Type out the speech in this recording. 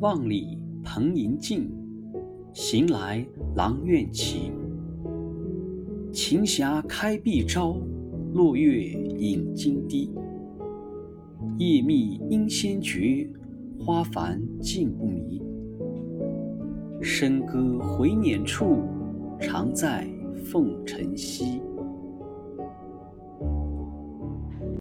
望里蓬瀛尽，行来郎苑奇。晴霞开碧朝，落月影金堤。夜觅应先觉，花繁尽不迷。笙歌回辇处，常在凤城西。